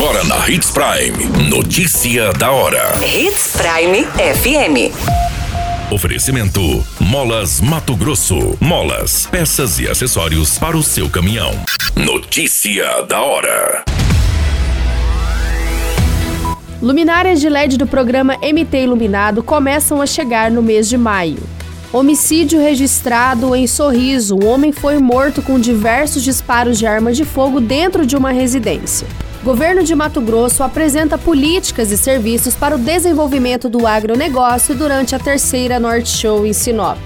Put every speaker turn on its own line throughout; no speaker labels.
Agora na Hits Prime. Notícia da hora.
Hits Prime FM.
Oferecimento: Molas Mato Grosso. Molas, peças e acessórios para o seu caminhão. Notícia da hora.
Luminárias de LED do programa MT Iluminado começam a chegar no mês de maio. Homicídio registrado em Sorriso. Um homem foi morto com diversos disparos de arma de fogo dentro de uma residência. Governo de Mato Grosso apresenta políticas e serviços para o desenvolvimento do agronegócio durante a terceira Norte Show em Sinop.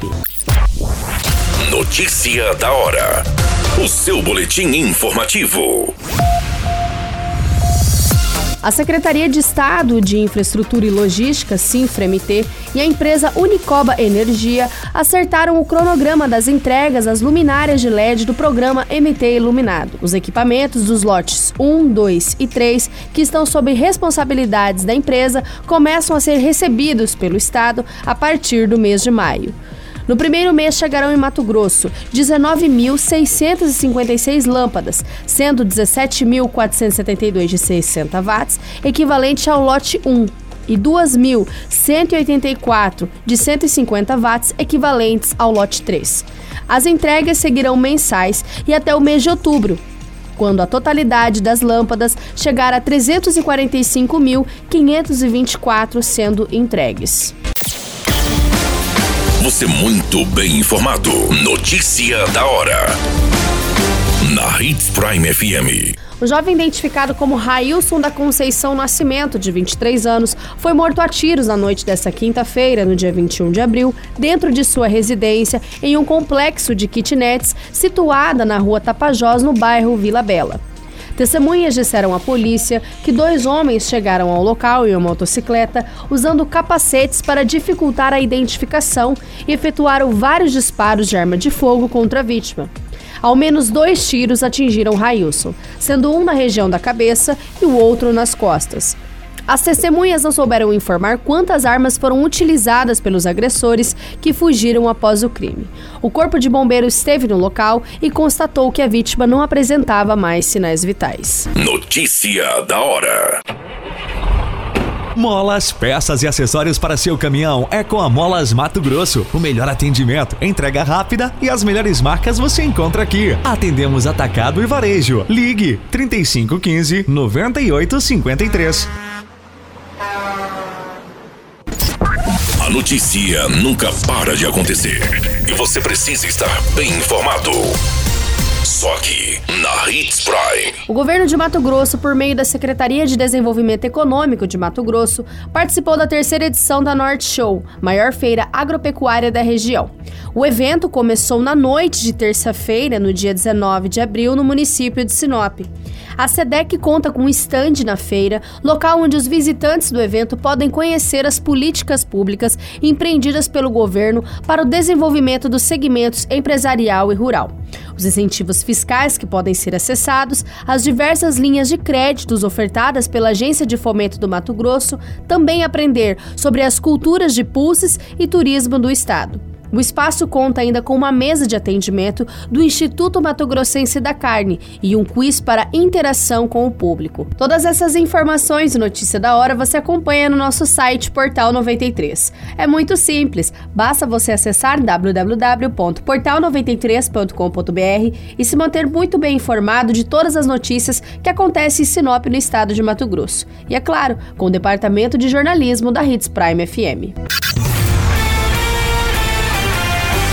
Notícia da hora. O seu boletim informativo.
A Secretaria de Estado de Infraestrutura e Logística, SINFRA-MT, e a empresa Unicoba Energia acertaram o cronograma das entregas às luminárias de LED do programa MT Iluminado. Os equipamentos dos lotes 1, 2 e 3, que estão sob responsabilidades da empresa, começam a ser recebidos pelo Estado a partir do mês de maio. No primeiro mês chegarão em Mato Grosso 19.656 lâmpadas, sendo 17.472 de 60 watts, equivalente ao lote 1, e 2.184 de 150 watts, equivalentes ao lote 3. As entregas seguirão mensais e até o mês de outubro, quando a totalidade das lâmpadas chegar a 345.524 sendo entregues.
Você muito bem informado. Notícia da hora. Na Hits Prime FM.
O jovem identificado como Railson da Conceição Nascimento, de 23 anos, foi morto a tiros na noite desta quinta-feira, no dia 21 de abril, dentro de sua residência, em um complexo de kitnets situada na rua Tapajós, no bairro Vila Bela. Testemunhas disseram à polícia que dois homens chegaram ao local em uma motocicleta usando capacetes para dificultar a identificação e efetuaram vários disparos de arma de fogo contra a vítima. Ao menos dois tiros atingiram Railson, sendo um na região da cabeça e o outro nas costas. As testemunhas não souberam informar quantas armas foram utilizadas pelos agressores que fugiram após o crime. O corpo de bombeiros esteve no local e constatou que a vítima não apresentava mais sinais vitais.
Notícia da hora.
Molas, peças e acessórios para seu caminhão é com a Molas Mato Grosso. O melhor atendimento, entrega rápida e as melhores marcas você encontra aqui. Atendemos atacado e varejo. Ligue 3515 9853.
A notícia nunca para de acontecer e você precisa estar bem informado. Só aqui, na Hits Prime.
O governo de Mato Grosso, por meio da Secretaria de Desenvolvimento Econômico de Mato Grosso, participou da terceira edição da Norte Show, maior feira agropecuária da região. O evento começou na noite de terça-feira, no dia 19 de abril, no município de Sinop. A SEDEC conta com um estande na feira, local onde os visitantes do evento podem conhecer as políticas públicas empreendidas pelo governo para o desenvolvimento dos segmentos empresarial e rural. Os incentivos fiscais que podem ser acessados, as diversas linhas de créditos ofertadas pela Agência de Fomento do Mato Grosso, também aprender sobre as culturas de pulses e turismo do estado. O espaço conta ainda com uma mesa de atendimento do Instituto Mato Grossense da Carne e um quiz para interação com o público. Todas essas informações e notícia da hora você acompanha no nosso site Portal 93. É muito simples, basta você acessar www.portal93.com.br e se manter muito bem informado de todas as notícias que acontecem em Sinop no estado de Mato Grosso. E é claro, com o departamento de jornalismo da Hits Prime FM.